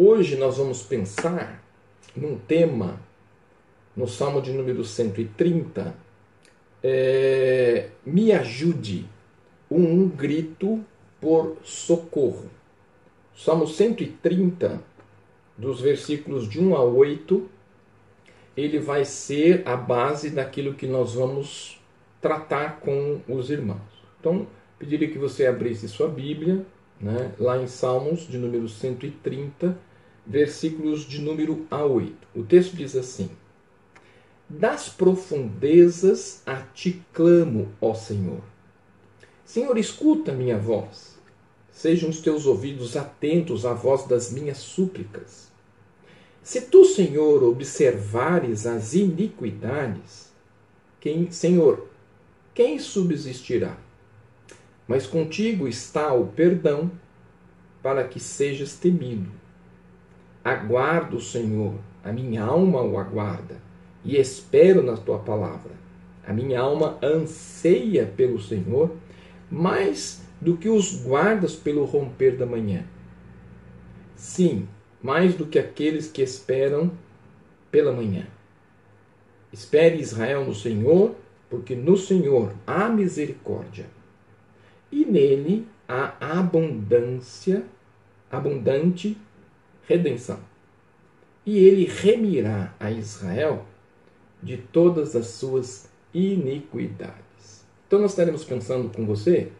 Hoje nós vamos pensar num tema, no Salmo de número 130, é, me ajude, um, um grito por socorro. Salmo 130, dos versículos de 1 a 8, ele vai ser a base daquilo que nós vamos tratar com os irmãos. Então, pediria que você abrisse sua Bíblia, né, lá em Salmos de número 130, versículos de número a 8. O texto diz assim: Das profundezas a ti clamo, ó Senhor. Senhor, escuta minha voz. Sejam os teus ouvidos atentos à voz das minhas súplicas. Se tu, Senhor, observares as iniquidades, quem, Senhor, quem subsistirá? Mas contigo está o perdão, para que sejas temido. Aguardo, Senhor, a minha alma o aguarda, e espero na tua palavra. A minha alma anseia pelo Senhor, mais do que os guardas pelo romper da manhã. Sim, mais do que aqueles que esperam pela manhã. Espere Israel no Senhor, porque no Senhor há misericórdia e nele há abundância, abundante redenção. E ele remirá a Israel de todas as suas iniquidades. Então nós estaremos pensando com você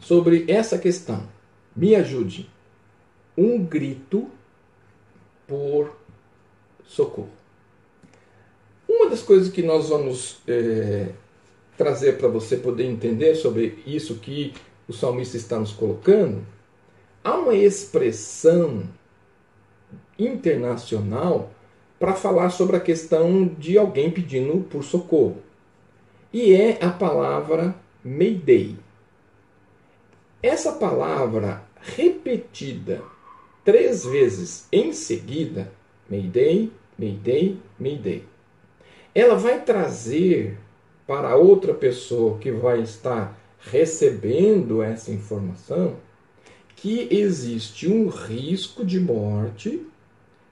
sobre essa questão. Me ajude. Um grito por socorro. Uma das coisas que nós vamos é, trazer para você poder entender sobre isso que o salmista está nos colocando, há uma expressão internacional para falar sobre a questão de alguém pedindo por socorro. E é a palavra Mayday. Essa palavra repetida três vezes em seguida, Mayday, Mayday, Mayday, ela vai trazer para outra pessoa que vai estar recebendo essa informação que existe um risco de morte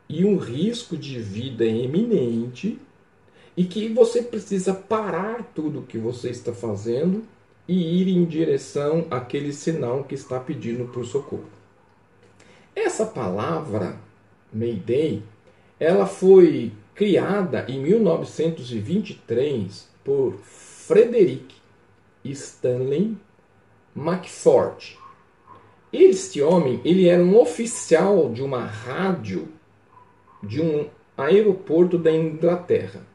e um risco de vida eminente e que você precisa parar tudo o que você está fazendo e ir em direção àquele sinal que está pedindo por socorro. Essa palavra Mayday, ela foi criada em 1923 por Frederick Stanley McFord. Este homem, ele era um oficial de uma rádio de um aeroporto da Inglaterra.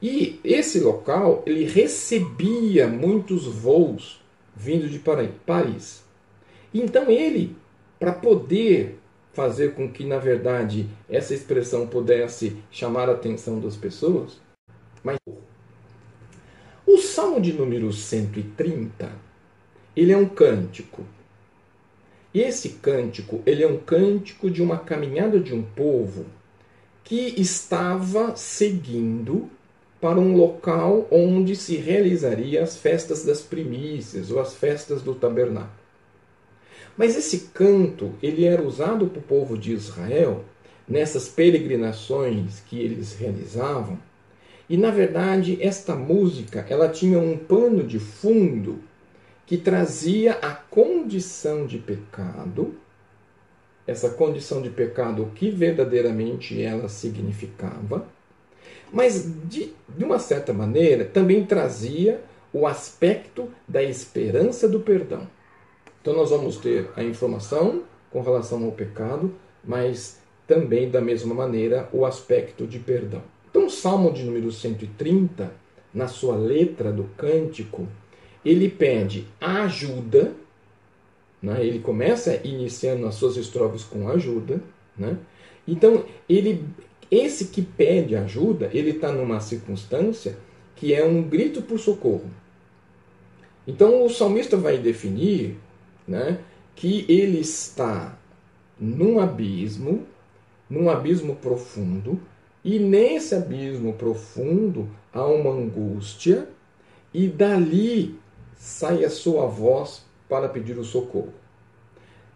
E esse local, ele recebia muitos voos vindos de Paris. Então ele, para poder fazer com que, na verdade, essa expressão pudesse chamar a atenção das pessoas, mas o Salmo de número 130, ele é um cântico. E esse cântico, ele é um cântico de uma caminhada de um povo que estava seguindo para um local onde se realizaria as festas das primícias ou as festas do tabernáculo. Mas esse canto, ele era usado para o povo de Israel nessas peregrinações que eles realizavam e na verdade, esta música, ela tinha um pano de fundo que trazia a condição de pecado, essa condição de pecado, o que verdadeiramente ela significava, mas de, de uma certa maneira também trazia o aspecto da esperança do perdão. Então nós vamos ter a informação com relação ao pecado, mas também da mesma maneira o aspecto de perdão. Então, o Salmo de número 130, na sua letra do cântico, ele pede ajuda, né? ele começa iniciando as suas estrofes com ajuda. Né? Então, ele, esse que pede ajuda, ele está numa circunstância que é um grito por socorro. Então, o salmista vai definir né, que ele está num abismo, num abismo profundo, e nesse abismo profundo há uma angústia, e dali sai a sua voz para pedir o socorro.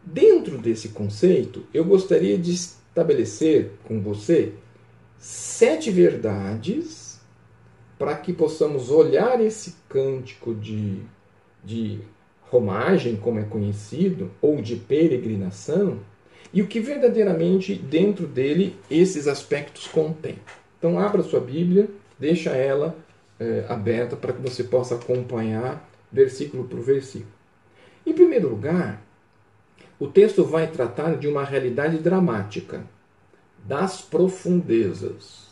Dentro desse conceito, eu gostaria de estabelecer com você sete verdades para que possamos olhar esse cântico de, de romagem, como é conhecido, ou de peregrinação, e o que verdadeiramente dentro dele esses aspectos contém. Então, abra sua Bíblia, deixa ela é, aberta para que você possa acompanhar versículo por versículo. Em primeiro lugar, o texto vai tratar de uma realidade dramática, das profundezas.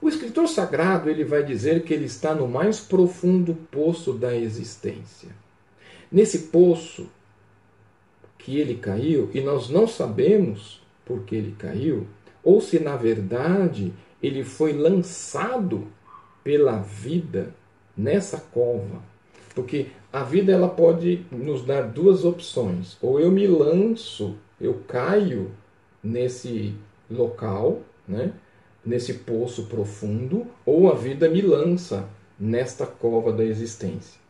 O escritor sagrado ele vai dizer que ele está no mais profundo poço da existência. Nesse poço que ele caiu, e nós não sabemos por que ele caiu, ou se na verdade ele foi lançado pela vida nessa cova. Porque a vida ela pode nos dar duas opções. Ou eu me lanço, eu caio nesse local, né? nesse poço profundo, ou a vida me lança nesta cova da existência.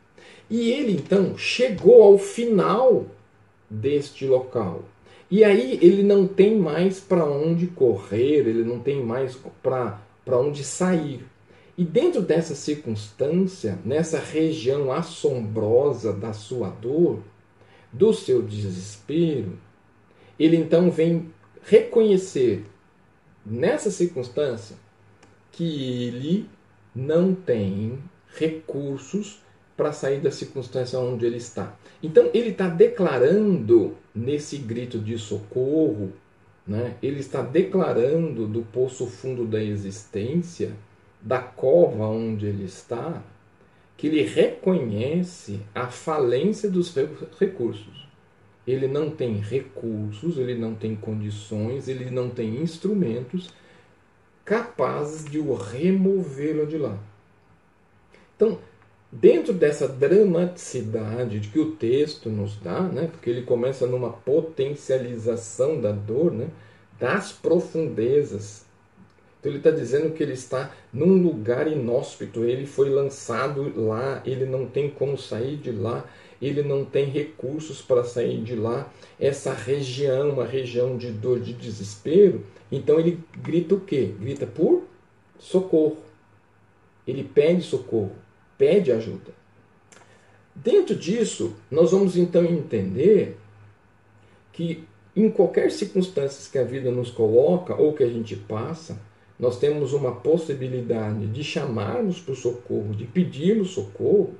E ele então chegou ao final deste local. E aí ele não tem mais para onde correr, ele não tem mais para onde sair. E dentro dessa circunstância, nessa região assombrosa da sua dor, do seu desespero, ele então vem reconhecer nessa circunstância que ele não tem recursos para sair da circunstância onde ele está. Então ele está declarando nesse grito de socorro, né? ele está declarando do poço fundo da existência da cova onde ele está, que ele reconhece a falência dos recursos. Ele não tem recursos, ele não tem condições, ele não tem instrumentos capazes de o removê-lo de lá. Então, dentro dessa dramaticidade que o texto nos dá, né, porque ele começa numa potencialização da dor, né, das profundezas então ele está dizendo que ele está num lugar inóspito, ele foi lançado lá, ele não tem como sair de lá, ele não tem recursos para sair de lá. Essa região, uma região de dor, de desespero, então ele grita o quê? Grita por socorro. Ele pede socorro, pede ajuda. Dentro disso, nós vamos então entender que em qualquer circunstância que a vida nos coloca ou que a gente passa, nós temos uma possibilidade de chamarmos para o socorro, de pedirmos socorro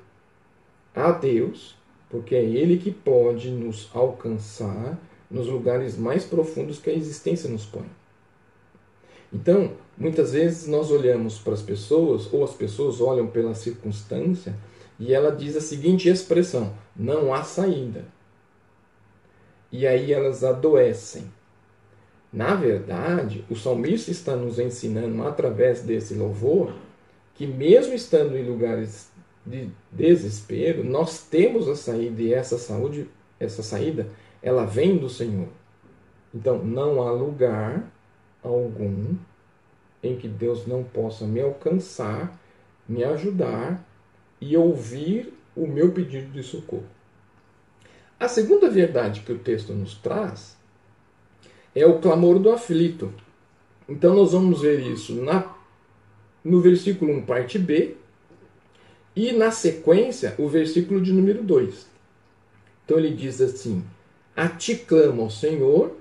a Deus, porque é Ele que pode nos alcançar nos lugares mais profundos que a existência nos põe. Então, muitas vezes nós olhamos para as pessoas, ou as pessoas olham pela circunstância, e ela diz a seguinte expressão: não há saída. E aí elas adoecem. Na verdade, o salmista está nos ensinando através desse louvor que, mesmo estando em lugares de desespero, nós temos a saída e essa saúde, essa saída, ela vem do Senhor. Então, não há lugar algum em que Deus não possa me alcançar, me ajudar e ouvir o meu pedido de socorro. A segunda verdade que o texto nos traz é o clamor do aflito. Então nós vamos ver isso na, no versículo 1, parte B, e na sequência, o versículo de número 2. Então ele diz assim: A ti clamo, Senhor,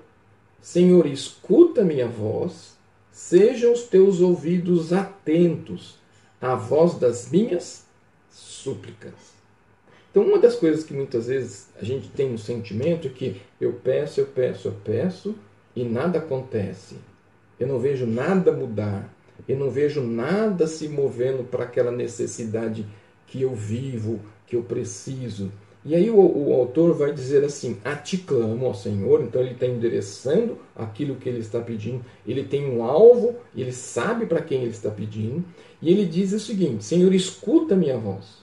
Senhor, escuta minha voz, sejam os teus ouvidos atentos à voz das minhas súplicas. Então, uma das coisas que muitas vezes a gente tem um sentimento é que eu peço, eu peço, eu peço, e nada acontece. Eu não vejo nada mudar. Eu não vejo nada se movendo para aquela necessidade que eu vivo, que eu preciso. E aí o, o, autor vai dizer assim: A ti clamo ao Senhor. Então ele está endereçando aquilo que ele está pedindo. Ele tem um alvo, ele sabe para quem ele está pedindo. E ele diz o seguinte: Senhor, escuta minha voz.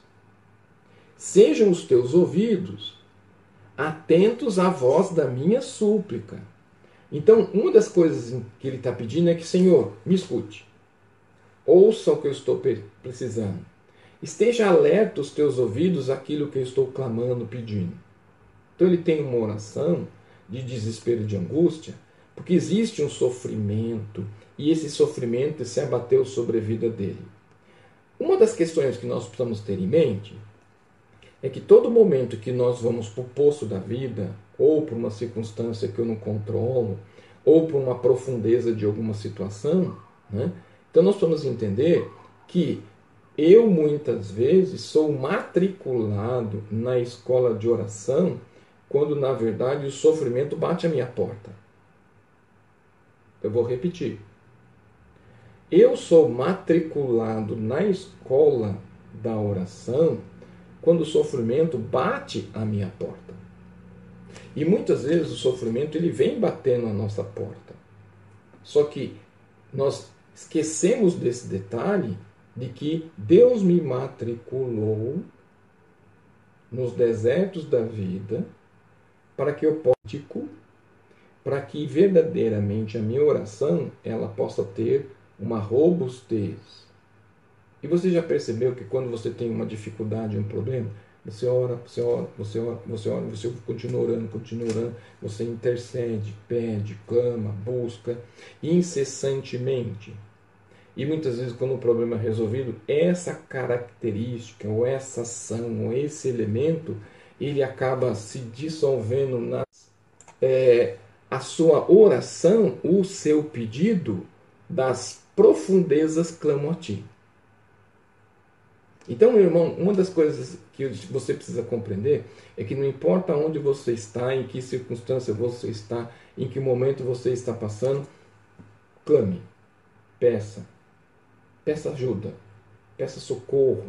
Sejam os teus ouvidos atentos à voz da minha súplica. Então, uma das coisas que ele está pedindo é que, Senhor, me escute. Ouça o que eu estou precisando. Esteja alerta os teus ouvidos àquilo que eu estou clamando, pedindo. Então, ele tem uma oração de desespero de angústia, porque existe um sofrimento e esse sofrimento se abateu sobre a vida dele. Uma das questões que nós precisamos ter em mente é que todo momento que nós vamos para o poço da vida, ou por uma circunstância que eu não controlo, ou por uma profundeza de alguma situação, né? então nós precisamos entender que eu muitas vezes sou matriculado na escola de oração quando na verdade o sofrimento bate a minha porta. Eu vou repetir. Eu sou matriculado na escola da oração quando o sofrimento bate a minha porta. E muitas vezes o sofrimento ele vem batendo a nossa porta. Só que nós esquecemos desse detalhe de que Deus me matriculou nos desertos da vida para que eu possa para que verdadeiramente a minha oração ela possa ter uma robustez. E você já percebeu que quando você tem uma dificuldade, um problema, você ora, você ora, você ora, você ora, você continua orando, continua orando, você intercede, pede, clama, busca incessantemente. E muitas vezes, quando o problema é resolvido, essa característica, ou essa ação, ou esse elemento, ele acaba se dissolvendo na é, a sua oração, o seu pedido, das profundezas clamam a ti. Então, meu irmão, uma das coisas que você precisa compreender é que não importa onde você está, em que circunstância você está, em que momento você está passando, clame, peça, Peça ajuda, peça socorro,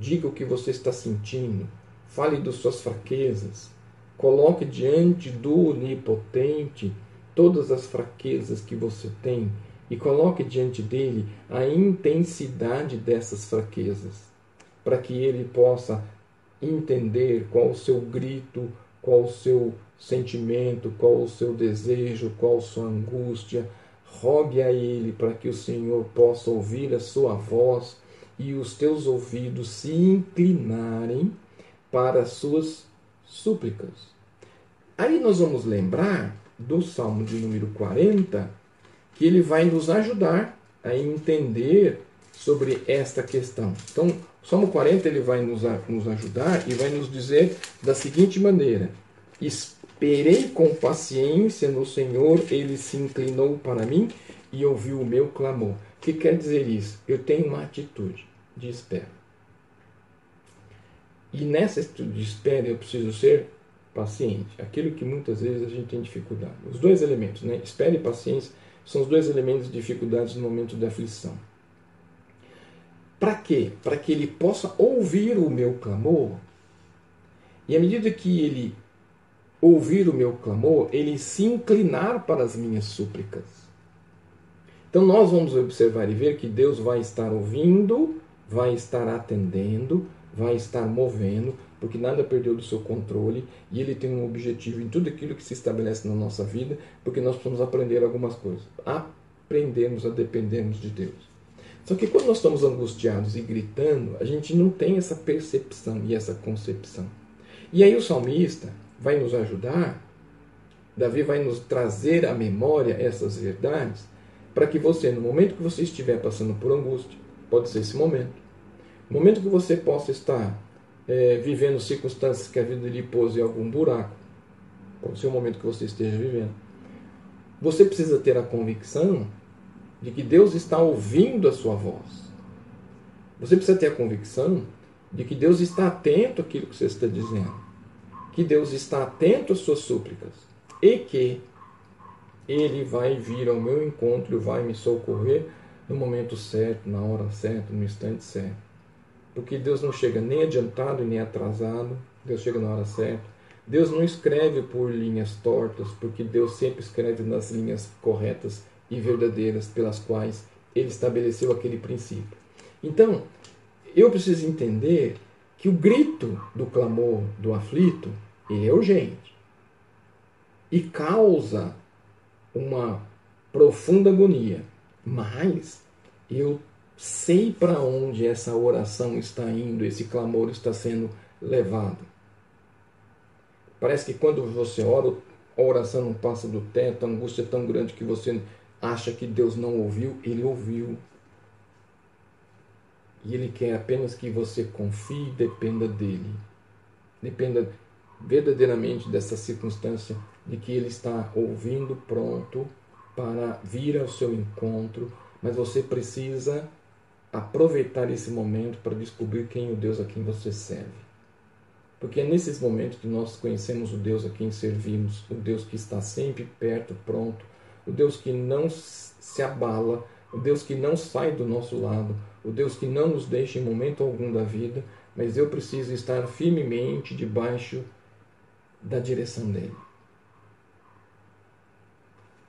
diga o que você está sentindo, fale das suas fraquezas, coloque diante do Onipotente todas as fraquezas que você tem e coloque diante dele a intensidade dessas fraquezas, para que ele possa entender qual o seu grito, qual o seu sentimento, qual o seu desejo, qual a sua angústia, rogue a Ele para que o Senhor possa ouvir a sua voz e os teus ouvidos se inclinarem para as suas súplicas. Aí nós vamos lembrar do Salmo de número 40, que ele vai nos ajudar a entender sobre esta questão. Então, Salmo 40 ele vai nos, nos ajudar e vai nos dizer da seguinte maneira: Esperei com paciência no Senhor, ele se inclinou para mim e ouviu o meu clamor. O que quer dizer isso? Eu tenho uma atitude de espera. E nessa atitude de espera eu preciso ser paciente. Aquilo que muitas vezes a gente tem dificuldade. Os dois elementos, né? Espera e paciência, são os dois elementos de dificuldades no momento da aflição. Para quê? Para que ele possa ouvir o meu clamor. E à medida que ele ouvir o meu clamor, ele se inclinar para as minhas súplicas. Então nós vamos observar e ver que Deus vai estar ouvindo, vai estar atendendo, vai estar movendo, porque nada perdeu do seu controle e ele tem um objetivo em tudo aquilo que se estabelece na nossa vida, porque nós precisamos aprender algumas coisas. Aprendermos a dependermos de Deus. Só que quando nós estamos angustiados e gritando, a gente não tem essa percepção e essa concepção. E aí o salmista, vai nos ajudar, Davi vai nos trazer à memória essas verdades, para que você, no momento que você estiver passando por angústia, pode ser esse momento, no momento que você possa estar é, vivendo circunstâncias que a vida lhe pôs em algum buraco, pode ser o momento que você esteja vivendo, você precisa ter a convicção de que Deus está ouvindo a sua voz. Você precisa ter a convicção de que Deus está atento àquilo que você está dizendo que Deus está atento às suas súplicas e que Ele vai vir ao meu encontro e vai me socorrer no momento certo, na hora certa, no instante certo. Porque Deus não chega nem adiantado nem atrasado, Deus chega na hora certa. Deus não escreve por linhas tortas, porque Deus sempre escreve nas linhas corretas e verdadeiras pelas quais Ele estabeleceu aquele princípio. Então, eu preciso entender que o grito do clamor do aflito ele é urgente e causa uma profunda agonia. Mas eu sei para onde essa oração está indo, esse clamor está sendo levado. Parece que quando você ora, a oração não passa do teto, a angústia é tão grande que você acha que Deus não ouviu, Ele ouviu. E Ele quer apenas que você confie e dependa dEle. Dependa verdadeiramente dessa circunstância de que Ele está ouvindo pronto para vir ao seu encontro, mas você precisa aproveitar esse momento para descobrir quem é o Deus a quem você serve. Porque é nesses momentos que nós conhecemos o Deus a quem servimos, o Deus que está sempre perto, pronto, o Deus que não se abala, o Deus que não sai do nosso lado, o Deus que não nos deixa em momento algum da vida, mas eu preciso estar firmemente debaixo da direção dele.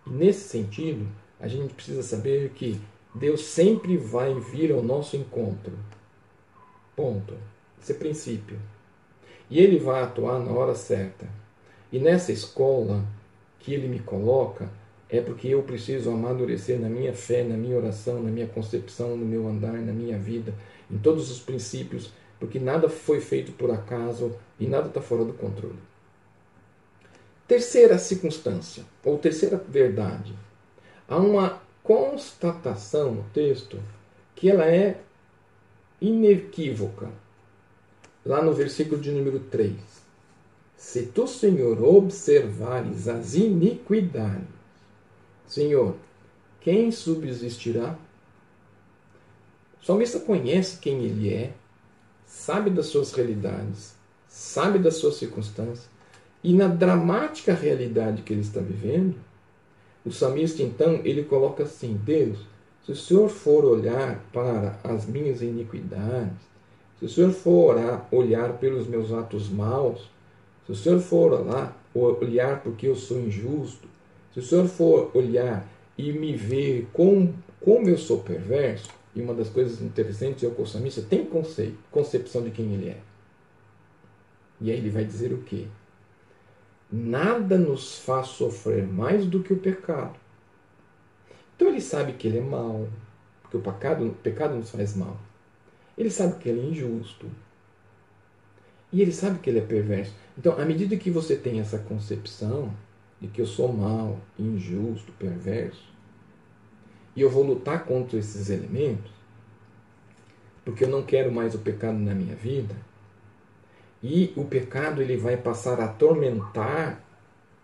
Nesse sentido, a gente precisa saber que Deus sempre vai vir ao nosso encontro. Ponto. Esse é princípio. E ele vai atuar na hora certa. E nessa escola que ele me coloca, é porque eu preciso amadurecer na minha fé, na minha oração, na minha concepção, no meu andar, na minha vida, em todos os princípios, porque nada foi feito por acaso e nada está fora do controle. Terceira circunstância, ou terceira verdade. Há uma constatação no texto que ela é inequívoca lá no versículo de número 3. Se tu, Senhor, observares as iniquidades, Senhor, quem subsistirá? O salmista conhece quem ele é, sabe das suas realidades, sabe das suas circunstâncias, e na dramática realidade que ele está vivendo, o salmista então ele coloca assim: Deus, se o Senhor for olhar para as minhas iniquidades, se o Senhor for olhar pelos meus atos maus, se o Senhor for lá olhar porque eu sou injusto, se o Senhor for olhar e me ver como, como eu sou perverso, e uma das coisas interessantes é o salmista tem conceito, concepção de quem ele é. E aí ele vai dizer o quê? Nada nos faz sofrer mais do que o pecado. Então ele sabe que ele é mau, porque o pecado, o pecado nos faz mal. Ele sabe que ele é injusto. E ele sabe que ele é perverso. Então, à medida que você tem essa concepção de que eu sou mau, injusto, perverso, e eu vou lutar contra esses elementos, porque eu não quero mais o pecado na minha vida, e o pecado ele vai passar a atormentar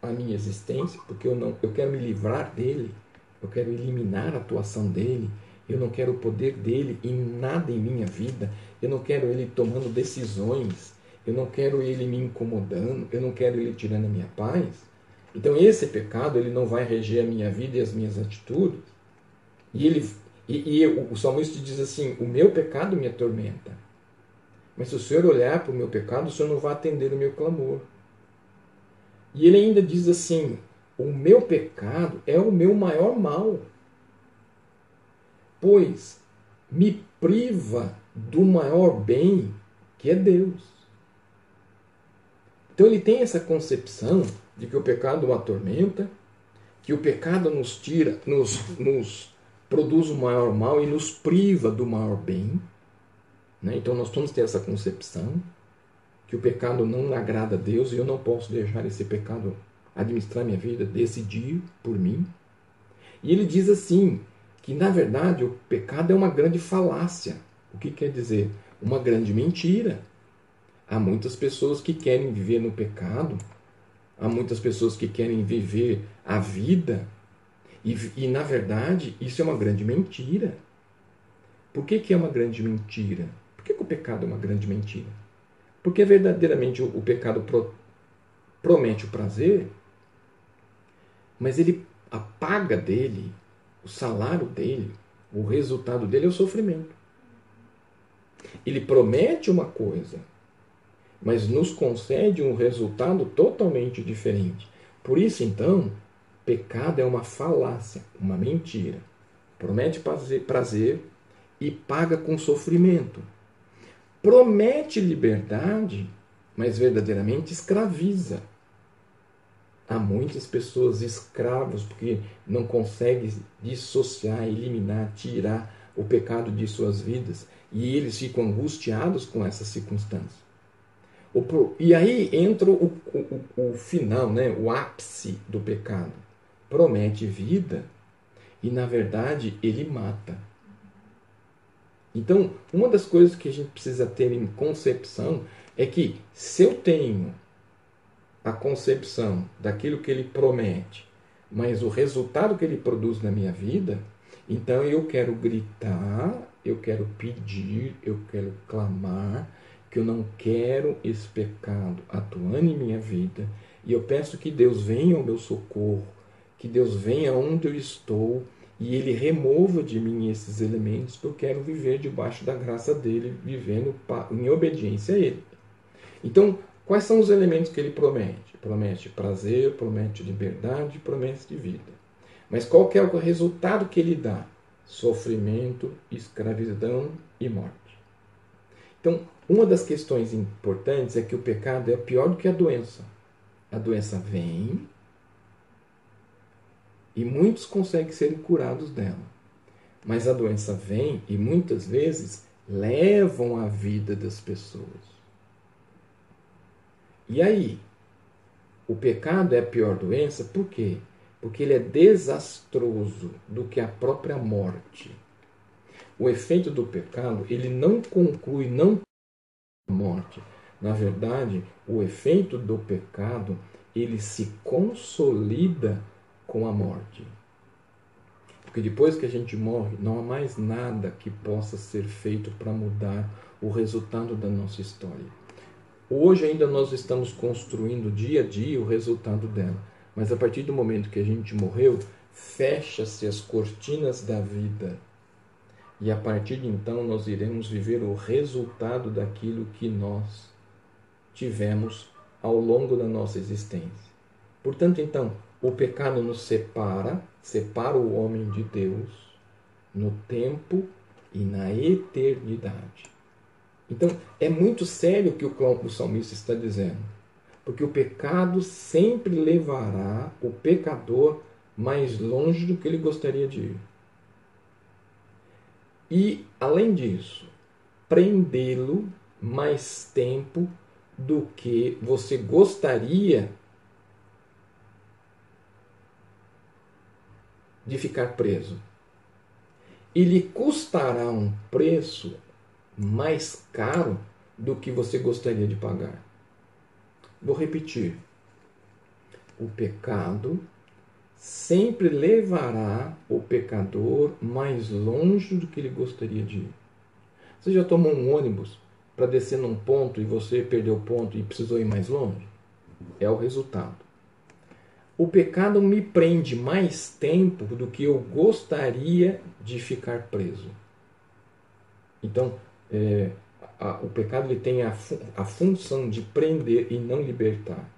a minha existência, porque eu não eu quero me livrar dele, eu quero eliminar a atuação dele, eu não quero o poder dele em nada em minha vida. Eu não quero ele tomando decisões. Eu não quero ele me incomodando. Eu não quero ele tirando a minha paz. Então esse pecado ele não vai reger a minha vida e as minhas atitudes. E ele e, e o salmista diz assim: o meu pecado me atormenta. Mas se o Senhor olhar para o meu pecado, o Senhor não vai atender o meu clamor. E ele ainda diz assim: o meu pecado é o meu maior mal pois me priva do maior bem que é Deus. Então ele tem essa concepção de que o pecado o atormenta, que o pecado nos tira, nos, nos produz o maior mal e nos priva do maior bem. Né? Então nós temos que ter essa concepção que o pecado não agrada a Deus e eu não posso deixar esse pecado administrar minha vida, decidir por mim. E ele diz assim: que na verdade o pecado é uma grande falácia. O que quer dizer? Uma grande mentira. Há muitas pessoas que querem viver no pecado, há muitas pessoas que querem viver a vida, e, e na verdade isso é uma grande mentira. Por que, que é uma grande mentira? Por que, que o pecado é uma grande mentira? Porque verdadeiramente o, o pecado pro, promete o prazer, mas ele apaga dele o salário dele, o resultado dele é o sofrimento. Ele promete uma coisa, mas nos concede um resultado totalmente diferente. Por isso, então, pecado é uma falácia, uma mentira. Promete prazer e paga com sofrimento. Promete liberdade, mas verdadeiramente escraviza. Há muitas pessoas escravos porque não conseguem dissociar, eliminar, tirar o pecado de suas vidas e eles ficam angustiados com essa circunstância. E aí entra o, o, o final, né? o ápice do pecado. Promete vida e, na verdade, ele mata. Então, uma das coisas que a gente precisa ter em concepção é que se eu tenho a concepção daquilo que ele promete, mas o resultado que ele produz na minha vida, então eu quero gritar, eu quero pedir, eu quero clamar que eu não quero esse pecado atuando em minha vida, e eu peço que Deus venha ao meu socorro, que Deus venha onde eu estou e ele remova de mim esses elementos, porque eu quero viver debaixo da graça dele, vivendo em obediência a ele. Então, quais são os elementos que ele promete? Promete prazer, promete liberdade, promete vida. Mas qual que é o resultado que ele dá? Sofrimento, escravidão e morte. Então, uma das questões importantes é que o pecado é pior do que a doença. A doença vem, e muitos conseguem ser curados dela. Mas a doença vem e muitas vezes levam a vida das pessoas. E aí? O pecado é a pior doença por quê? Porque ele é desastroso do que a própria morte. O efeito do pecado, ele não conclui, não a morte. Na verdade, o efeito do pecado, ele se consolida com a morte. Porque depois que a gente morre, não há mais nada que possa ser feito para mudar o resultado da nossa história. Hoje ainda nós estamos construindo dia a dia o resultado dela, mas a partir do momento que a gente morreu, fecha-se as cortinas da vida. E a partir de então nós iremos viver o resultado daquilo que nós tivemos ao longo da nossa existência. Portanto, então, o pecado nos separa, separa o homem de Deus no tempo e na eternidade. Então, é muito sério o que o salmista está dizendo, porque o pecado sempre levará o pecador mais longe do que ele gostaria de ir. E, além disso, prendê-lo mais tempo do que você gostaria de ficar preso. E lhe custará um preço mais caro do que você gostaria de pagar. Vou repetir. O pecado sempre levará o pecador mais longe do que ele gostaria de ir. Você já tomou um ônibus para descer num ponto e você perdeu o ponto e precisou ir mais longe? É o resultado o pecado me prende mais tempo do que eu gostaria de ficar preso. Então, é, a, o pecado ele tem a, a função de prender e não libertar.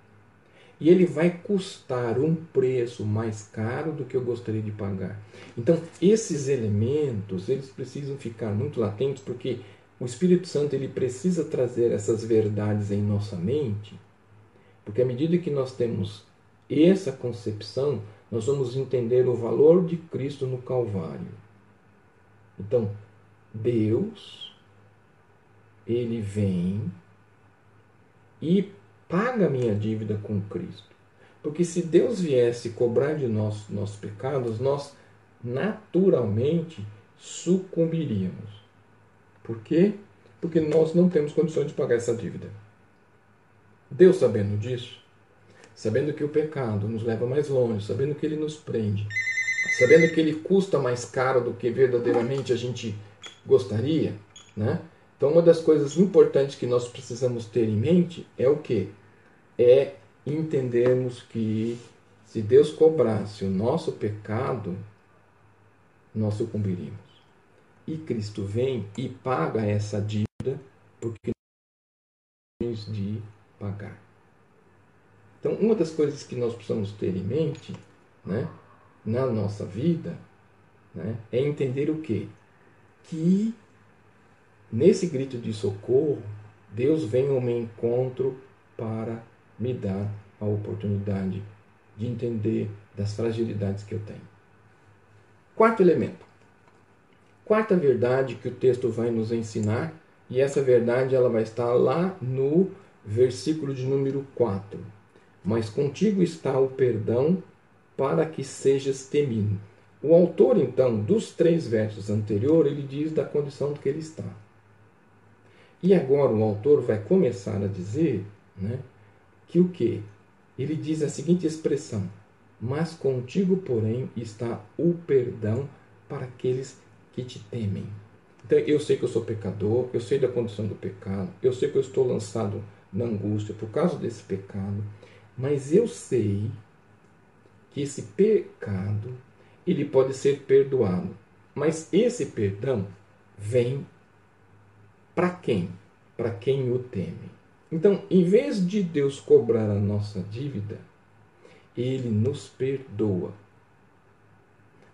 E ele vai custar um preço mais caro do que eu gostaria de pagar. Então, esses elementos, eles precisam ficar muito latentes, porque o Espírito Santo ele precisa trazer essas verdades em nossa mente, porque à medida que nós temos essa concepção, nós vamos entender o valor de Cristo no Calvário. Então, Deus, ele vem e paga a minha dívida com Cristo. Porque se Deus viesse cobrar de nós nossos pecados, nós naturalmente sucumbiríamos. Por quê? Porque nós não temos condições de pagar essa dívida. Deus sabendo disso, sabendo que o pecado nos leva mais longe, sabendo que ele nos prende, sabendo que ele custa mais caro do que verdadeiramente a gente gostaria, né? Então, uma das coisas importantes que nós precisamos ter em mente é o que? É entendermos que se Deus cobrasse o nosso pecado, nós sucumbiríamos. E Cristo vem e paga essa dívida porque nós temos de pagar. Então, uma das coisas que nós precisamos ter em mente né, na nossa vida né, é entender o quê? Que nesse grito de socorro, Deus vem ao meu encontro para me dar a oportunidade de entender das fragilidades que eu tenho. Quarto elemento. Quarta verdade que o texto vai nos ensinar, e essa verdade ela vai estar lá no versículo de número 4. Mas contigo está o perdão para que sejas temido. O autor, então, dos três versos anteriores, ele diz da condição que ele está. E agora o autor vai começar a dizer né, que o que? Ele diz a seguinte expressão: Mas contigo, porém, está o perdão para aqueles que te temem. Então, eu sei que eu sou pecador, eu sei da condição do pecado, eu sei que eu estou lançado na angústia por causa desse pecado, mas eu sei que esse pecado ele pode ser perdoado. Mas esse perdão vem para quem? Para quem o teme. Então, em vez de Deus cobrar a nossa dívida, ele nos perdoa.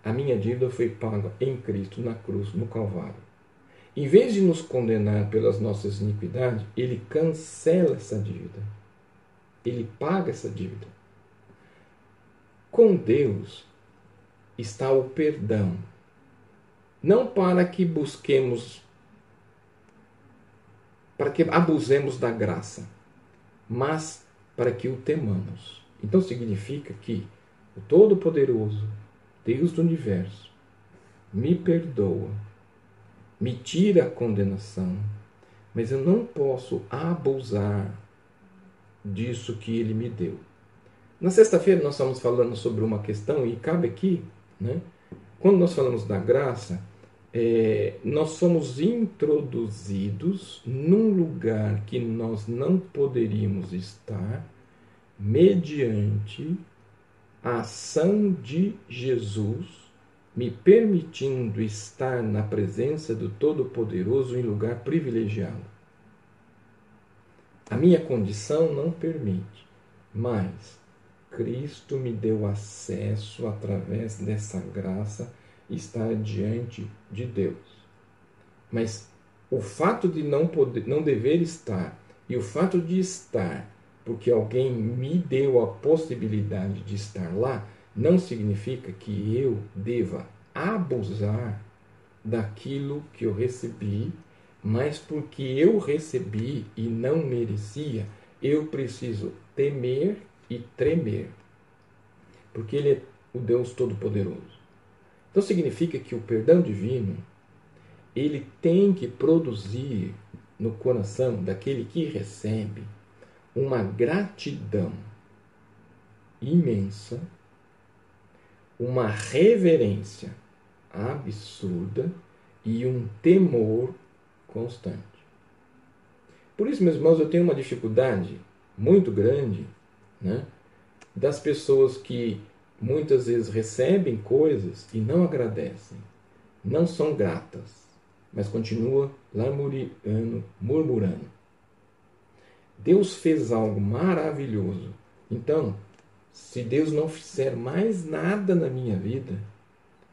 A minha dívida foi paga em Cristo na cruz, no Calvário. Em vez de nos condenar pelas nossas iniquidades, ele cancela essa dívida. Ele paga essa dívida. Com Deus está o perdão. Não para que busquemos, para que abusemos da graça, mas para que o temamos. Então significa que o Todo-Poderoso, Deus do universo, me perdoa me tira a condenação, mas eu não posso abusar disso que ele me deu. Na sexta-feira nós estamos falando sobre uma questão e cabe aqui, né? Quando nós falamos da graça, é, nós somos introduzidos num lugar que nós não poderíamos estar, mediante a ação de Jesus me permitindo estar na presença do Todo-Poderoso em lugar privilegiado. A minha condição não permite, mas Cristo me deu acesso através dessa graça estar diante de Deus. Mas o fato de não poder, não dever estar e o fato de estar, porque alguém me deu a possibilidade de estar lá, não significa que eu deva abusar daquilo que eu recebi, mas porque eu recebi e não merecia, eu preciso temer e tremer. Porque Ele é o Deus Todo-Poderoso. Então significa que o perdão divino, ele tem que produzir no coração daquele que recebe uma gratidão imensa uma reverência absurda e um temor constante. Por isso, meus irmãos, eu tenho uma dificuldade muito grande né, das pessoas que muitas vezes recebem coisas e não agradecem, não são gratas, mas continua lamuriando, murmurando. Deus fez algo maravilhoso. Então, se Deus não fizer mais nada na minha vida,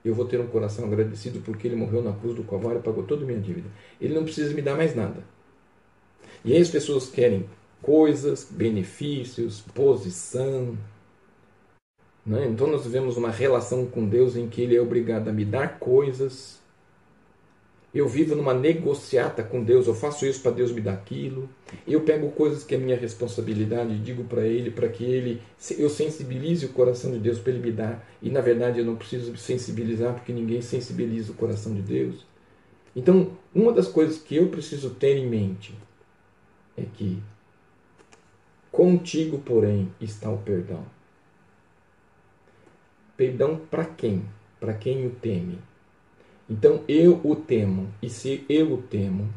eu vou ter um coração agradecido porque Ele morreu na cruz do Calvário e pagou toda a minha dívida. Ele não precisa me dar mais nada. E aí as pessoas querem coisas, benefícios, posição. Né? Então nós vivemos uma relação com Deus em que Ele é obrigado a me dar coisas eu vivo numa negociata com Deus, eu faço isso para Deus me dar aquilo. Eu pego coisas que é minha responsabilidade e digo para Ele, para que Ele, eu sensibilize o coração de Deus para Ele me dar. E na verdade eu não preciso sensibilizar, porque ninguém sensibiliza o coração de Deus. Então, uma das coisas que eu preciso ter em mente é que contigo, porém, está o perdão. Perdão para quem? Para quem o teme então eu o temo, e se eu o temo,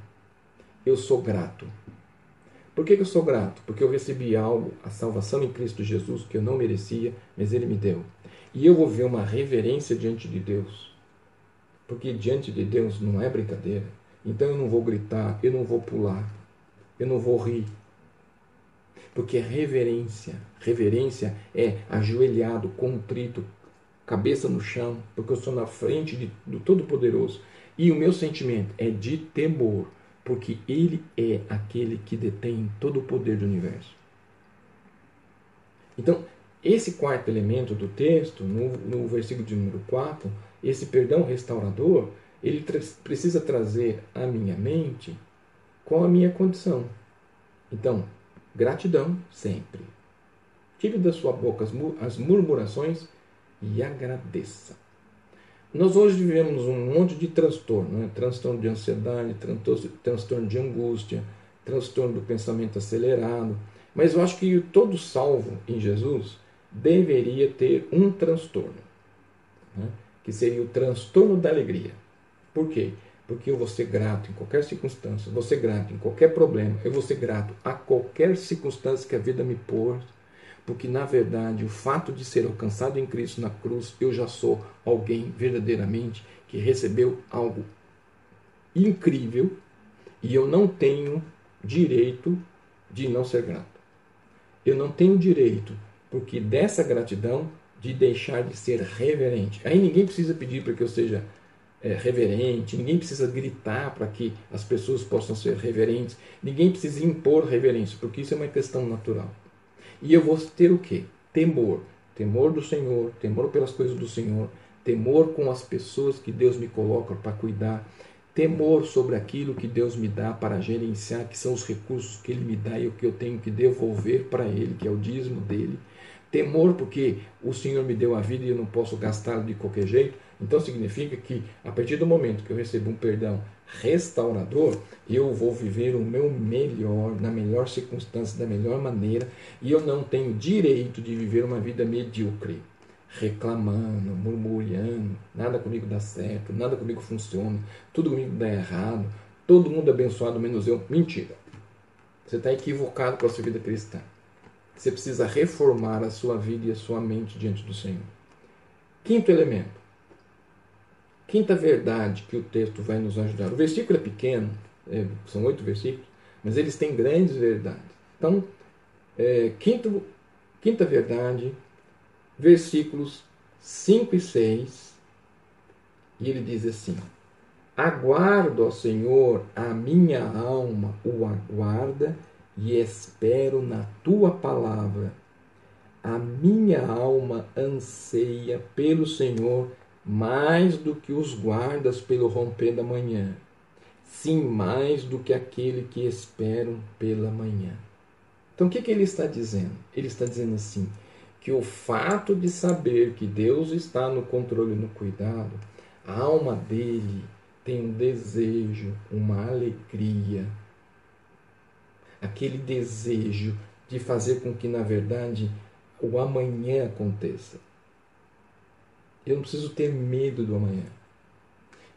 eu sou grato. Por que, que eu sou grato? Porque eu recebi algo, a salvação em Cristo Jesus, que eu não merecia, mas Ele me deu. E eu vou ver uma reverência diante de Deus. Porque diante de Deus não é brincadeira. Então eu não vou gritar, eu não vou pular, eu não vou rir. Porque reverência, reverência é ajoelhado, contrito, cabeça no chão, porque eu estou na frente de, do Todo-Poderoso. E o meu sentimento é de temor, porque Ele é aquele que detém todo o poder do universo. Então, esse quarto elemento do texto, no, no versículo de número 4, esse perdão restaurador, ele tra precisa trazer à minha mente qual a minha condição. Então, Gratidão sempre. Tire da sua boca as murmurações e agradeça. Nós hoje vivemos um monte de transtorno, né? transtorno de ansiedade, transtorno de angústia, transtorno do pensamento acelerado. Mas eu acho que todo salvo em Jesus deveria ter um transtorno, né? que seria o transtorno da alegria. Por quê? Porque eu vou ser grato em qualquer circunstância, vou ser grato em qualquer problema, eu vou ser grato a qualquer circunstância que a vida me pôr, porque na verdade o fato de ser alcançado em Cristo na cruz, eu já sou alguém verdadeiramente que recebeu algo incrível e eu não tenho direito de não ser grato. Eu não tenho direito, porque dessa gratidão, de deixar de ser reverente. Aí ninguém precisa pedir para que eu seja é, reverente, ninguém precisa gritar para que as pessoas possam ser reverentes, ninguém precisa impor reverência, porque isso é uma questão natural. E eu vou ter o quê? Temor. Temor do Senhor, temor pelas coisas do Senhor, temor com as pessoas que Deus me coloca para cuidar, temor sobre aquilo que Deus me dá para gerenciar, que são os recursos que Ele me dá e o que eu tenho que devolver para Ele, que é o dízimo dele. Temor porque o Senhor me deu a vida e eu não posso gastá-la de qualquer jeito. Então significa que a partir do momento que eu recebo um perdão restaurador, eu vou viver o meu melhor, na melhor circunstância, da melhor maneira, e eu não tenho direito de viver uma vida medíocre, reclamando, murmurando, nada comigo dá certo, nada comigo funciona, tudo comigo dá errado, todo mundo abençoado menos eu. Mentira. Você está equivocado com a sua vida cristã. Você precisa reformar a sua vida e a sua mente diante do Senhor. Quinto elemento Quinta verdade que o texto vai nos ajudar. O versículo é pequeno, é, são oito versículos, mas eles têm grandes verdades. Então, é, quinto, quinta verdade, versículos 5 e 6, e ele diz assim: Aguardo ao Senhor, a minha alma o aguarda e espero na tua palavra. A minha alma anseia pelo Senhor mais do que os guardas pelo romper da manhã, sim, mais do que aquele que esperam pela manhã. Então, o que, que ele está dizendo? Ele está dizendo assim: que o fato de saber que Deus está no controle e no cuidado, a alma dele tem um desejo, uma alegria, aquele desejo de fazer com que, na verdade, o amanhã aconteça. Eu não preciso ter medo do amanhã.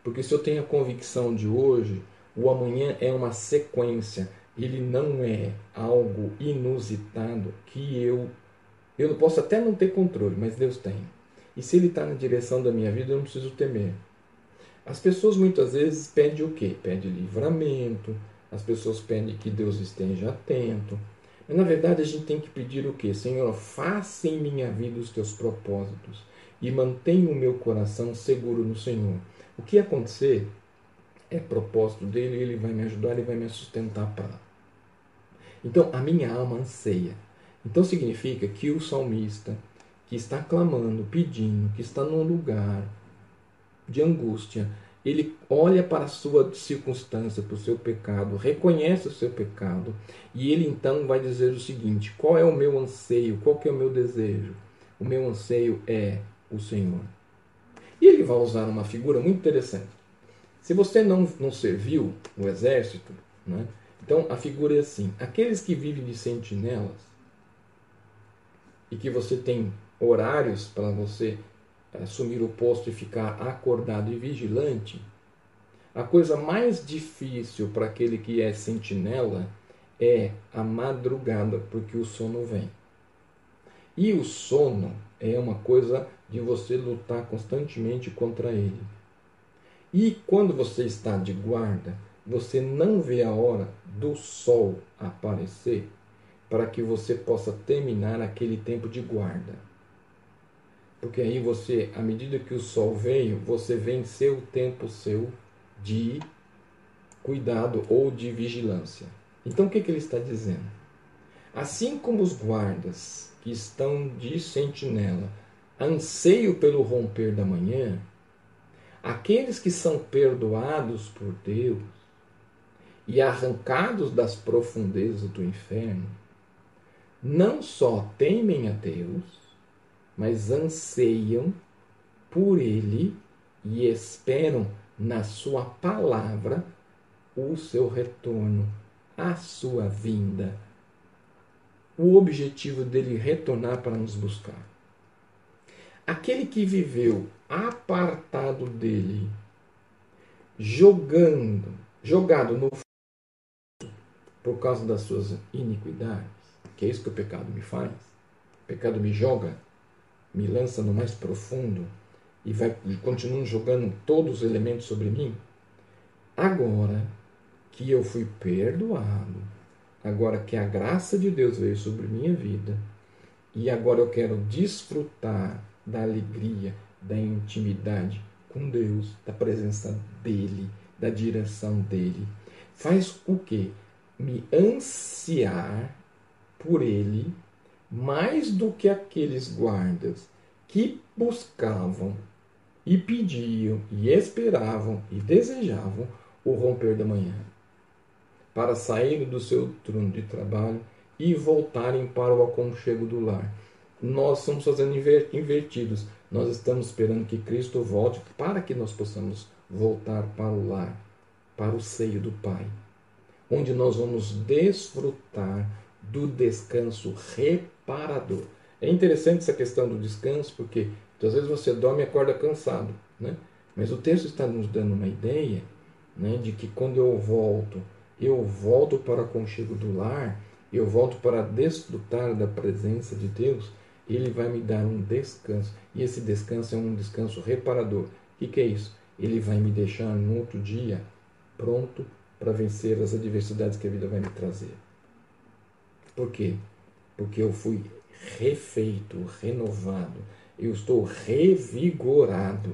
Porque se eu tenho a convicção de hoje, o amanhã é uma sequência. Ele não é algo inusitado que eu. Eu posso até não ter controle, mas Deus tem. E se Ele está na direção da minha vida, eu não preciso temer. As pessoas muitas vezes pedem o quê? Pedem livramento, as pessoas pedem que Deus esteja atento. Mas na verdade a gente tem que pedir o quê? Senhor, faça em minha vida os teus propósitos e mantenho o meu coração seguro no Senhor. O que acontecer é propósito dele, ele vai me ajudar, ele vai me sustentar para. Então, a minha alma anseia. Então, significa que o salmista, que está clamando, pedindo, que está num lugar de angústia, ele olha para a sua circunstância, para o seu pecado, reconhece o seu pecado, e ele então vai dizer o seguinte: qual é o meu anseio, qual que é o meu desejo? O meu anseio é o Senhor. E ele vai usar uma figura muito interessante. Se você não, não serviu o exército, né, então a figura é assim: aqueles que vivem de sentinelas e que você tem horários para você assumir o posto e ficar acordado e vigilante, a coisa mais difícil para aquele que é sentinela é a madrugada, porque o sono vem. E o sono é uma coisa de você lutar constantemente contra ele. E quando você está de guarda, você não vê a hora do sol aparecer para que você possa terminar aquele tempo de guarda. Porque aí você, à medida que o sol veio, você venceu o tempo seu de cuidado ou de vigilância. Então o que, que ele está dizendo? Assim como os guardas que estão de sentinela anseio pelo romper da manhã, aqueles que são perdoados por Deus e arrancados das profundezas do inferno, não só temem a Deus, mas anseiam por Ele e esperam na Sua palavra o seu retorno, a sua vinda, o objetivo dele retornar para nos buscar. Aquele que viveu apartado dele, jogando, jogado no por causa das suas iniquidades, que é isso que o pecado me faz. O pecado me joga, me lança no mais profundo e vai continuando jogando todos os elementos sobre mim. Agora que eu fui perdoado, agora que a graça de Deus veio sobre minha vida e agora eu quero desfrutar da alegria, da intimidade com Deus, da presença dele, da direção dele. Faz o que? Me ansiar por ele mais do que aqueles guardas que buscavam e pediam e esperavam e desejavam o romper da manhã, para saírem do seu trono de trabalho e voltarem para o aconchego do lar. Nós estamos fazendo invertidos. Nós estamos esperando que Cristo volte para que nós possamos voltar para o lar, para o seio do Pai, onde nós vamos desfrutar do descanso reparador. É interessante essa questão do descanso, porque às vezes você dorme e acorda cansado, né? mas o texto está nos dando uma ideia né, de que quando eu volto, eu volto para o aconchego do lar, eu volto para desfrutar da presença de Deus, Ele vai me dar um descanso. E esse descanso é um descanso reparador. O que, que é isso? Ele vai me deixar no outro dia pronto para vencer as adversidades que a vida vai me trazer. Por quê? Porque eu fui refeito, renovado, eu estou revigorado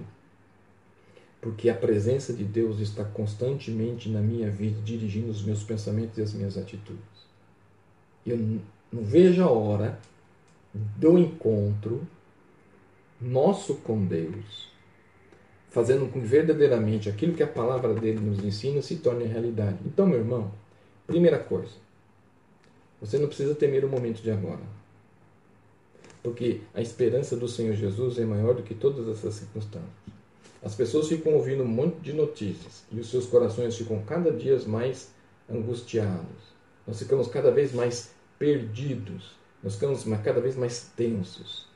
porque a presença de Deus está constantemente na minha vida, dirigindo os meus pensamentos e as minhas atitudes. Eu não vejo a hora do encontro nosso com Deus, fazendo com que verdadeiramente aquilo que a palavra dele nos ensina se torne realidade. Então, meu irmão, primeira coisa, você não precisa temer o momento de agora. Porque a esperança do Senhor Jesus é maior do que todas essas circunstâncias. As pessoas ficam ouvindo um monte de notícias e os seus corações ficam cada dia mais angustiados. Nós ficamos cada vez mais perdidos. Nós ficamos cada vez mais tensos.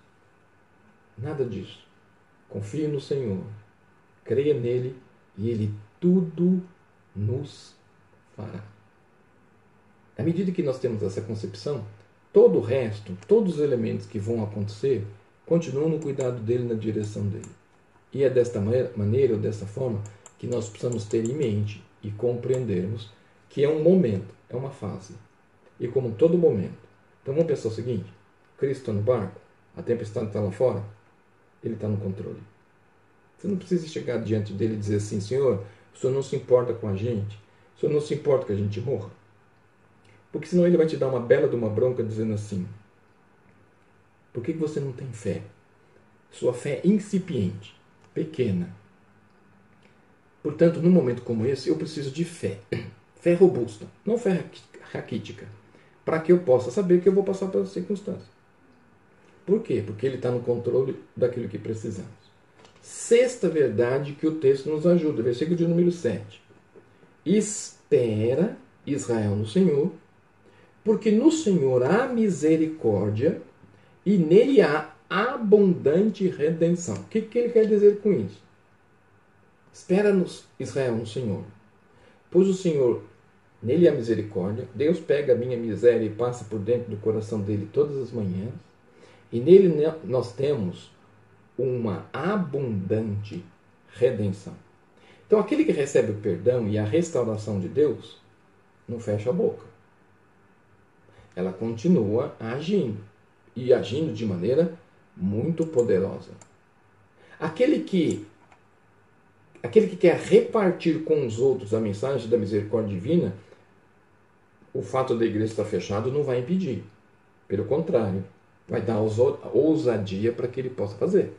Nada disso. Confie no Senhor. Creia nele e ele tudo nos fará. À medida que nós temos essa concepção, todo o resto, todos os elementos que vão acontecer, continuam no cuidado dele, na direção dele. E é desta maneira, ou dessa forma, que nós precisamos ter em mente e compreendermos que é um momento, é uma fase. E como todo momento. Então vamos pensar o seguinte: Cristo está no barco, a tempestade está lá fora, ele está no controle. Você não precisa chegar diante dele e dizer assim: Senhor, o senhor não se importa com a gente, o senhor não se importa que a gente morra. Porque senão ele vai te dar uma bela de uma bronca dizendo assim: Por que você não tem fé? Sua fé é incipiente pequena. Portanto, num momento como esse, eu preciso de fé. Fé robusta, não fé raquítica. Para que eu possa saber que eu vou passar pelas circunstâncias. Por quê? Porque ele está no controle daquilo que precisamos. Sexta verdade que o texto nos ajuda, versículo de número 7. Espera Israel no Senhor, porque no Senhor há misericórdia e nele há abundante redenção. O que, que ele quer dizer com isso? Espera-nos, Israel, no Senhor. Pois o Senhor, nele há misericórdia, Deus pega a minha miséria e passa por dentro do coração dele todas as manhãs, e nele nós temos uma abundante redenção. Então, aquele que recebe o perdão e a restauração de Deus, não fecha a boca. Ela continua agindo, e agindo de maneira muito poderosa. Aquele que aquele que quer repartir com os outros a mensagem da misericórdia divina, o fato da igreja estar fechado não vai impedir. Pelo contrário, vai dar ousadia para que ele possa fazer.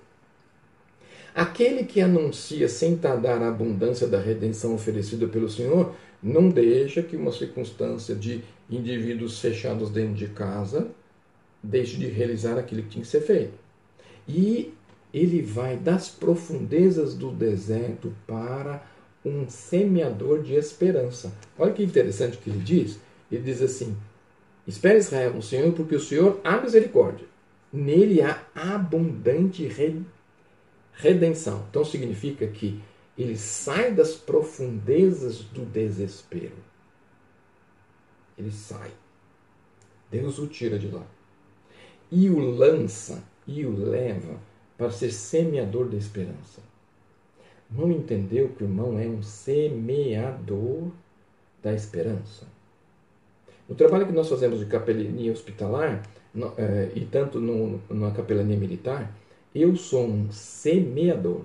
Aquele que anuncia sem tardar a abundância da redenção oferecida pelo Senhor, não deixa que uma circunstância de indivíduos fechados dentro de casa deixe de realizar aquilo que tinha que ser feito. E ele vai das profundezas do deserto para um semeador de esperança. Olha que interessante o que ele diz. Ele diz assim: Espere Israel no Senhor, porque o Senhor há misericórdia. Nele há abundante redenção. Então significa que ele sai das profundezas do desespero. Ele sai. Deus o tira de lá. E o lança e o leva para ser semeador da esperança. Não entendeu que o irmão é um semeador da esperança? O trabalho que nós fazemos de capelania hospitalar, é, e tanto no, na capelania militar, eu sou um semeador.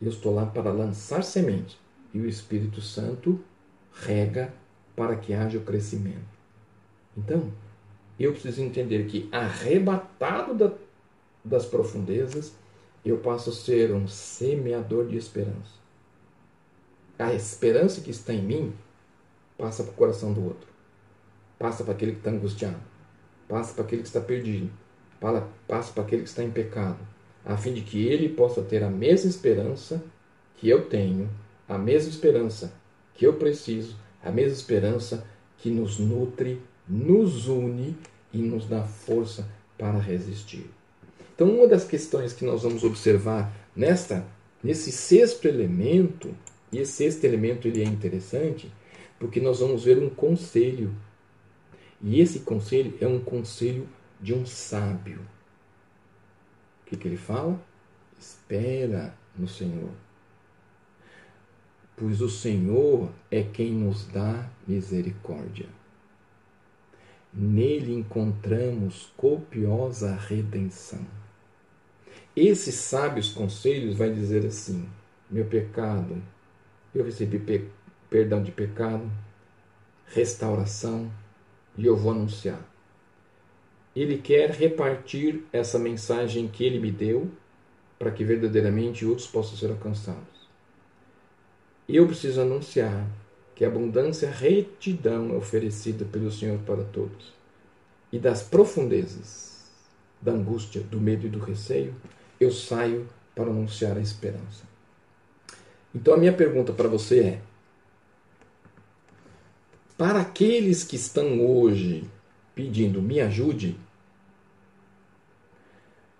Eu estou lá para lançar semente. E o Espírito Santo rega para que haja o crescimento. Então, eu preciso entender que, arrebatado da, das profundezas, eu passo a ser um semeador de esperança. A esperança que está em mim passa para o coração do outro passa para aquele que está angustiado, passa para aquele que está perdido, passa para aquele que está em pecado, a fim de que ele possa ter a mesma esperança que eu tenho, a mesma esperança que eu preciso, a mesma esperança que nos nutre, nos une e nos dá força para resistir. Então, uma das questões que nós vamos observar nesta nesse sexto elemento, e esse sexto elemento ele é interessante, porque nós vamos ver um conselho e esse conselho é um conselho de um sábio. O que, que ele fala? Espera no Senhor. Pois o Senhor é quem nos dá misericórdia. Nele encontramos copiosa redenção. Esses sábios conselhos vai dizer assim: meu pecado, eu recebi pe perdão de pecado, restauração, e eu vou anunciar. Ele quer repartir essa mensagem que ele me deu para que verdadeiramente outros possam ser alcançados. Eu preciso anunciar que a abundância retidão é oferecida pelo Senhor para todos. E das profundezas da angústia, do medo e do receio, eu saio para anunciar a esperança. Então a minha pergunta para você é: para aqueles que estão hoje pedindo me ajude,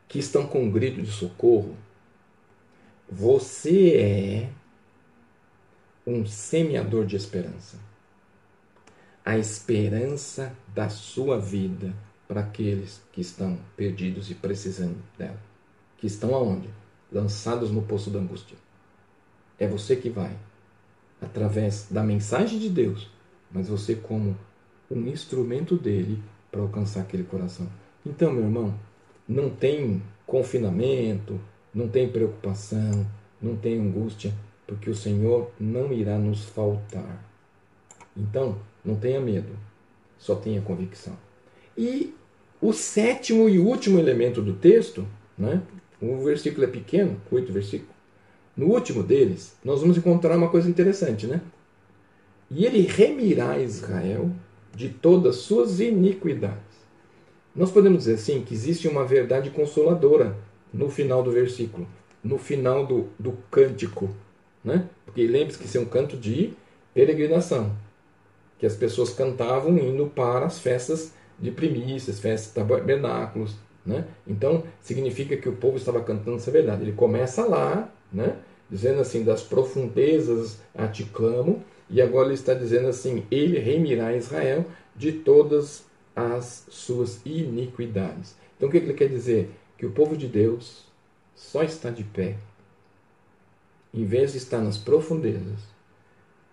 que estão com um grito de socorro, você é um semeador de esperança. A esperança da sua vida para aqueles que estão perdidos e precisando dela. Que estão aonde? Lançados no poço da angústia. É você que vai, através da mensagem de Deus, mas você como um instrumento dele para alcançar aquele coração. Então, meu irmão, não tem confinamento, não tem preocupação, não tem angústia, porque o Senhor não irá nos faltar. Então, não tenha medo, só tenha convicção. E o sétimo e último elemento do texto, né? o versículo é pequeno, oito versículos. No último deles, nós vamos encontrar uma coisa interessante, né? E ele remirá Israel de todas suas iniquidades. Nós podemos dizer assim que existe uma verdade consoladora no final do versículo, no final do, do cântico. Né? Porque lembre-se que isso é um canto de peregrinação, que as pessoas cantavam indo para as festas de primícias, festas tabernáculos. Né? Então, significa que o povo estava cantando essa verdade. Ele começa lá, né? dizendo assim: Das profundezas a te clamo, e agora ele está dizendo assim: Ele remirá Israel de todas as suas iniquidades. Então o que ele quer dizer? Que o povo de Deus só está de pé, em vez de estar nas profundezas.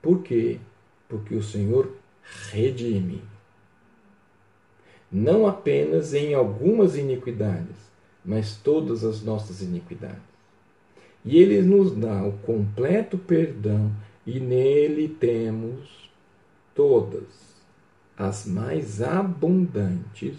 Por quê? Porque o Senhor redime. Não apenas em algumas iniquidades, mas todas as nossas iniquidades. E Ele nos dá o completo perdão e nele temos todas as mais abundantes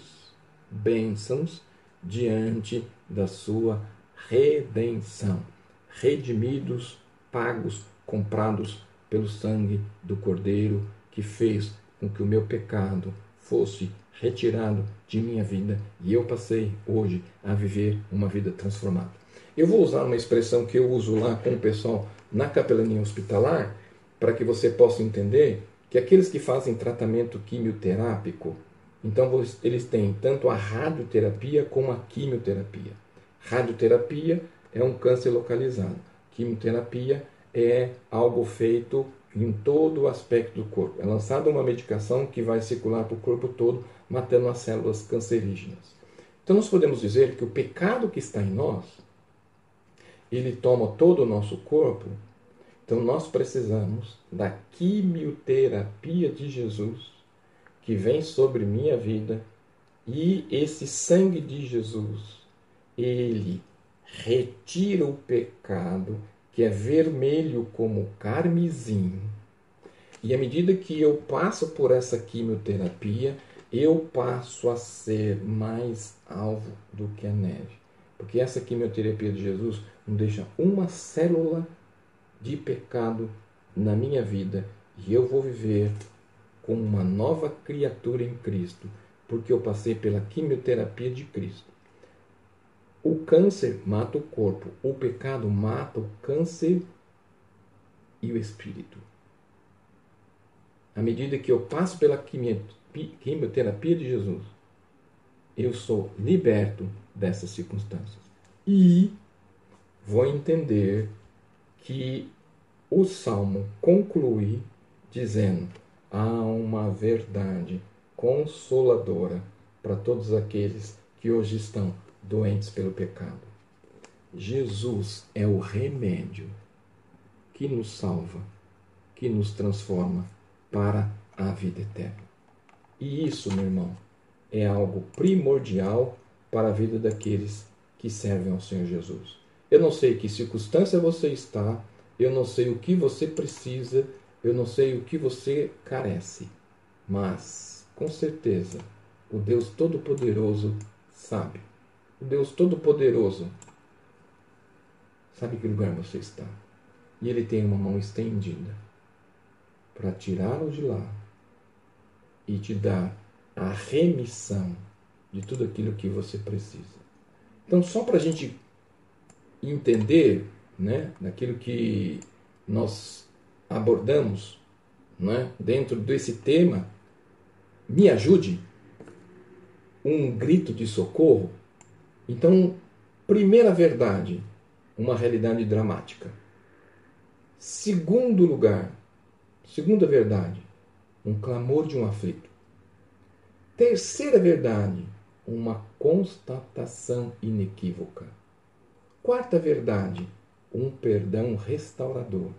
bênçãos diante da sua redenção, redimidos, pagos, comprados pelo sangue do Cordeiro que fez com que o meu pecado fosse retirado de minha vida e eu passei hoje a viver uma vida transformada. Eu vou usar uma expressão que eu uso lá com o pessoal na capelania hospitalar para que você possa entender que aqueles que fazem tratamento quimioterápico, então eles têm tanto a radioterapia como a quimioterapia. Radioterapia é um câncer localizado. Quimioterapia é algo feito em todo o aspecto do corpo. É lançada uma medicação que vai circular para o corpo todo, matando as células cancerígenas. Então nós podemos dizer que o pecado que está em nós, ele toma todo o nosso corpo. Então nós precisamos da quimioterapia de Jesus que vem sobre minha vida e esse sangue de Jesus, ele retira o pecado que é vermelho como carmesim. E à medida que eu passo por essa quimioterapia, eu passo a ser mais alvo do que a neve. Porque essa quimioterapia de Jesus não deixa uma célula de pecado na minha vida e eu vou viver como uma nova criatura em Cristo, porque eu passei pela quimioterapia de Cristo. O câncer mata o corpo, o pecado mata o câncer e o espírito. À medida que eu passo pela quimioterapia de Jesus, eu sou liberto dessas circunstâncias. E vou entender que o salmo conclui dizendo: há uma verdade consoladora para todos aqueles que hoje estão doentes pelo pecado. Jesus é o remédio que nos salva, que nos transforma para a vida eterna. E isso, meu irmão, é algo primordial para a vida daqueles que servem ao Senhor Jesus. Eu não sei que circunstância você está, eu não sei o que você precisa, eu não sei o que você carece, mas com certeza o Deus Todo-Poderoso sabe o Deus Todo-Poderoso sabe que lugar você está. E Ele tem uma mão estendida para tirá-lo de lá e te dar a remissão de tudo aquilo que você precisa. Então, só para a gente entender né, daquilo que nós abordamos né, dentro desse tema, me ajude um grito de socorro então, primeira verdade, uma realidade dramática. Segundo lugar, segunda verdade, um clamor de um aflito. Terceira verdade, uma constatação inequívoca. Quarta verdade, um perdão restaurador.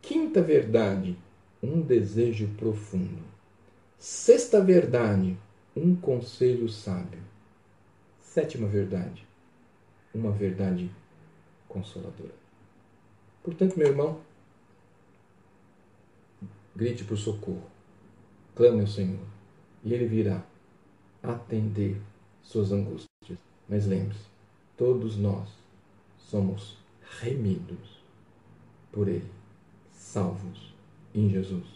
Quinta verdade, um desejo profundo. Sexta verdade, um conselho sábio. Sétima verdade, uma verdade consoladora. Portanto, meu irmão, grite por socorro, clame ao Senhor, e Ele virá atender suas angústias. Mas lembre-se, todos nós somos remidos por Ele, salvos em Jesus,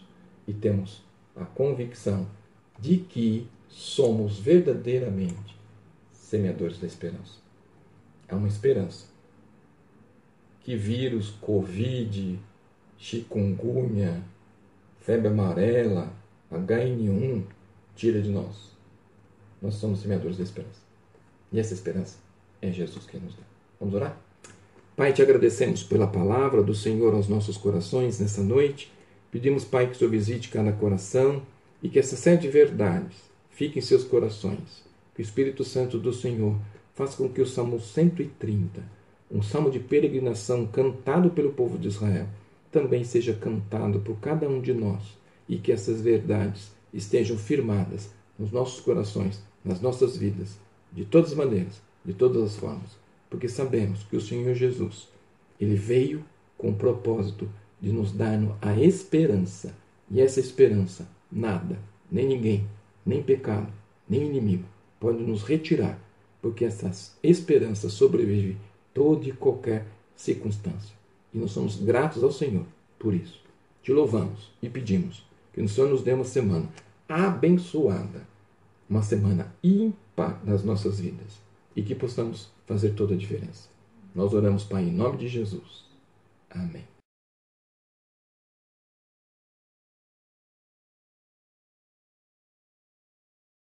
e temos a convicção de que somos verdadeiramente semeadores da esperança. Há uma esperança. Que vírus, Covid, chikungunya, febre amarela, HN1 tira de nós. Nós somos semeadores da esperança. E essa esperança é Jesus quem nos dá. Vamos orar? Pai, te agradecemos pela palavra do Senhor aos nossos corações nessa noite. Pedimos, Pai, que o Senhor visite cada coração e que essas sete verdades fiquem em seus corações que o Espírito Santo do Senhor faça com que o Salmo 130, um salmo de peregrinação cantado pelo povo de Israel, também seja cantado por cada um de nós e que essas verdades estejam firmadas nos nossos corações, nas nossas vidas, de todas as maneiras, de todas as formas, porque sabemos que o Senhor Jesus, ele veio com o propósito de nos dar a esperança, e essa esperança nada, nem ninguém, nem pecado, nem inimigo pode nos retirar, porque essa esperança sobrevive toda e qualquer circunstância. E nós somos gratos ao Senhor por isso. Te louvamos e pedimos que o Senhor nos dê uma semana abençoada, uma semana ímpar nas nossas vidas e que possamos fazer toda a diferença. Nós oramos, Pai, em nome de Jesus. Amém.